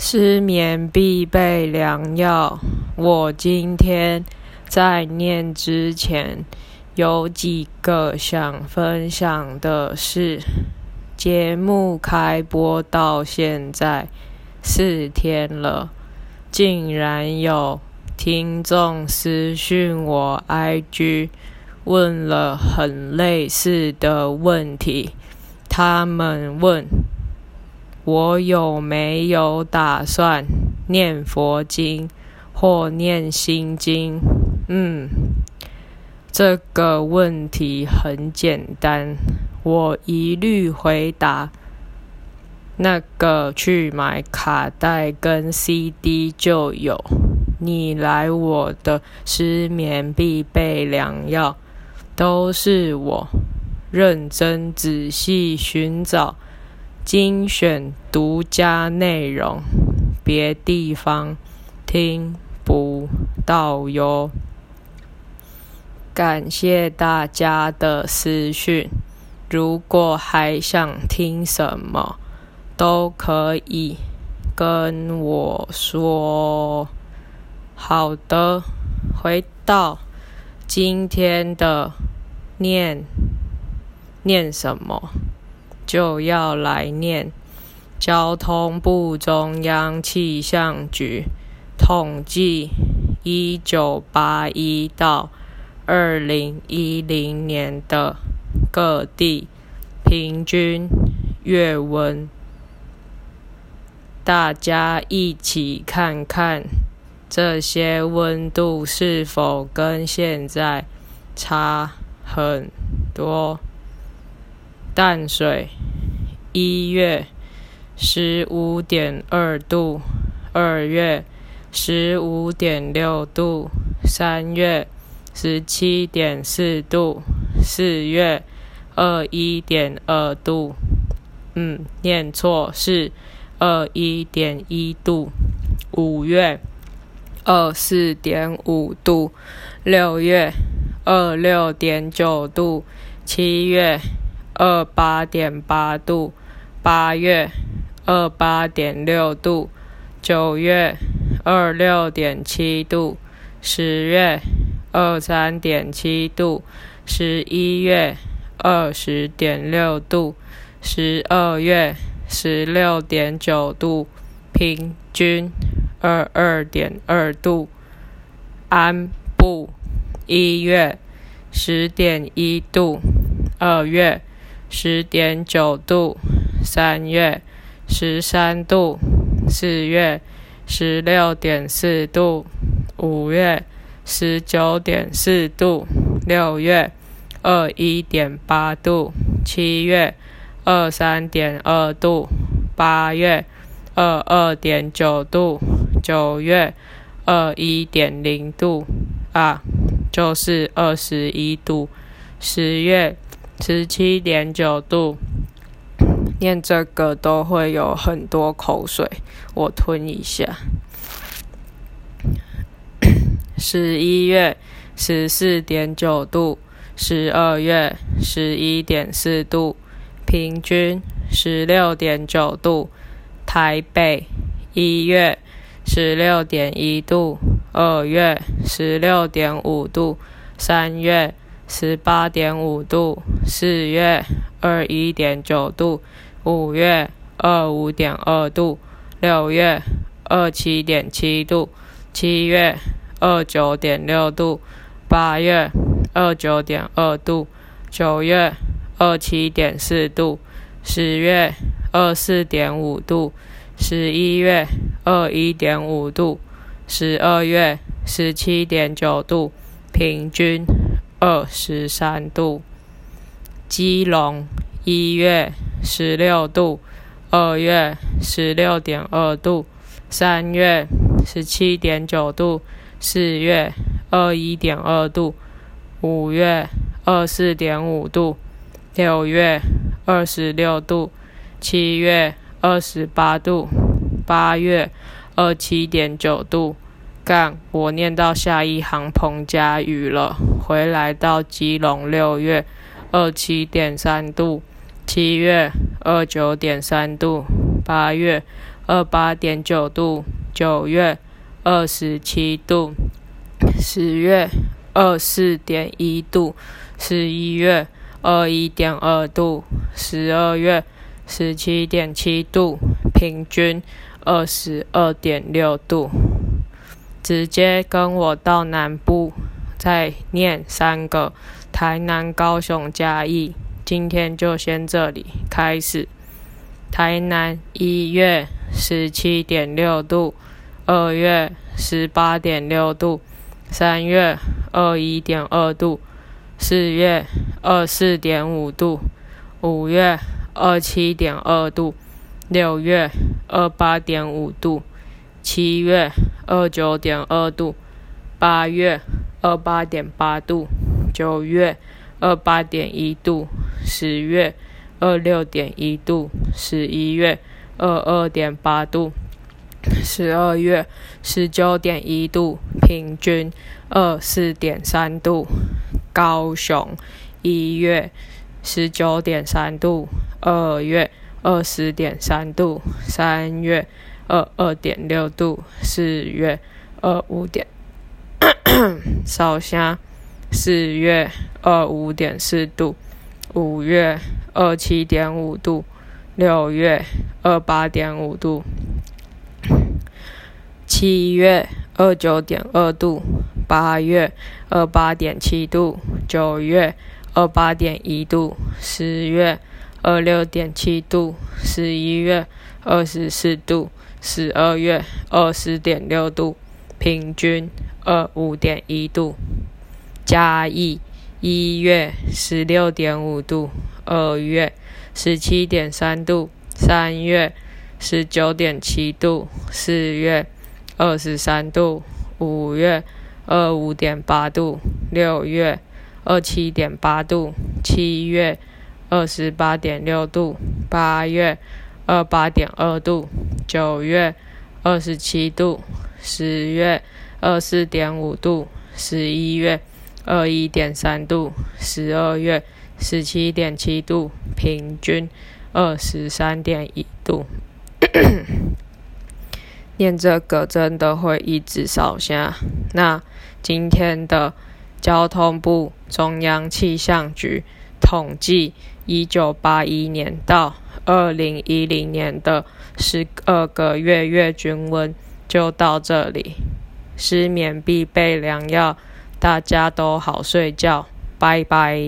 失眠必备良药。我今天在念之前，有几个想分享的是，节目开播到现在四天了，竟然有听众私讯我 IG，问了很类似的问题。他们问。我有没有打算念佛经或念心经？嗯，这个问题很简单，我一律回答：那个去买卡带跟 CD 就有。你来我的失眠必备良药，都是我认真仔细寻找。精选独家内容，别地方听不到哟。感谢大家的私讯，如果还想听什么，都可以跟我说。好的，回到今天的念念什么？就要来念交通部中央气象局统计，一九八一到二零一零年的各地平均月温，大家一起看看这些温度是否跟现在差很多。淡水一月十五点二度，二月十五点六度，三月十七点四度，四月二一点二度。嗯，念错是二一点一度。五月二四点五度，六月二六点九度，七月。二八点八度，八月二八点六度，九月二六点七度，十月二三点七度，十一月二十点六度，十二月十六点九度，平均二二点二度。安布一月十点一度，二月。十点九度，三月十三度，四月十六点四度，五月十九点四度，六月二一点八度，七月二三点二度，八月二二点九度，九月二一点零度，啊，就是二十一度，十月。十七点九度，念这个都会有很多口水，我吞一下。十一月十四点九度，十二月十一点四度，平均十六点九度。台北一月十六点一度，二月十六点五度，三月。十八点五度，四月二一点九度，五月二五点二度，六月二七点七度，七月二九点六度，八月二九点二度，九月二七点四度，十月二四点五度，十一月二一点五度，十二月十七点九度，平均。二十三度，基隆一月十六度，二月十六点二度，三月十七点九度，四月二一点二度，五月二四点五度，六月二十六度，七月二十八度，八月二七点九度。干，我念到下一行彭佳雨了。回来到基隆，六月二七点三度，七月二九点三度，八月二八点九度，九月二十七度，十月二四点一度，十一月二一点二度，十二月十七点七度，平均二十二点六度。直接跟我到南部，再念三个：台南、高雄、嘉义。今天就先这里开始。台南一月十七点六度，二月十八点六度，三月二一点二度，四月二四点五度，五月二七点二度，六月二八点五度。七月二九点二度，八月二八点八度，九月二八点一度，十月二六点一度，十一月二二点八度，十二月十九点一度，平均二四点三度。高雄一月十九点三度，二月二十点三度，三月。二二点六度，四月二五点，烧虾，四月二五点四度，五月二七点五度，六月二八点五度，七月二九点二度，八月二八点七度，九月二八点一度，十月二六点七度，十一月二十四度。十二月二十点六度，平均二五点一度。嘉义一月十六点五度，二月十七点三度，三月十九点七度，四月二十三度，五月二五点八度，六月二七点八度，七月二十八点六度，八月。二八点二度，九月二十七度，十月二四点五度，十一月二一点三度，十二月十七点七度，平均二十三点一度。念这个真的会一直烧下。那今天的交通部中央气象局统计，一九八一年到。二零一零年的十二个月月均温就到这里，失眠必备良药，大家都好睡觉，拜拜。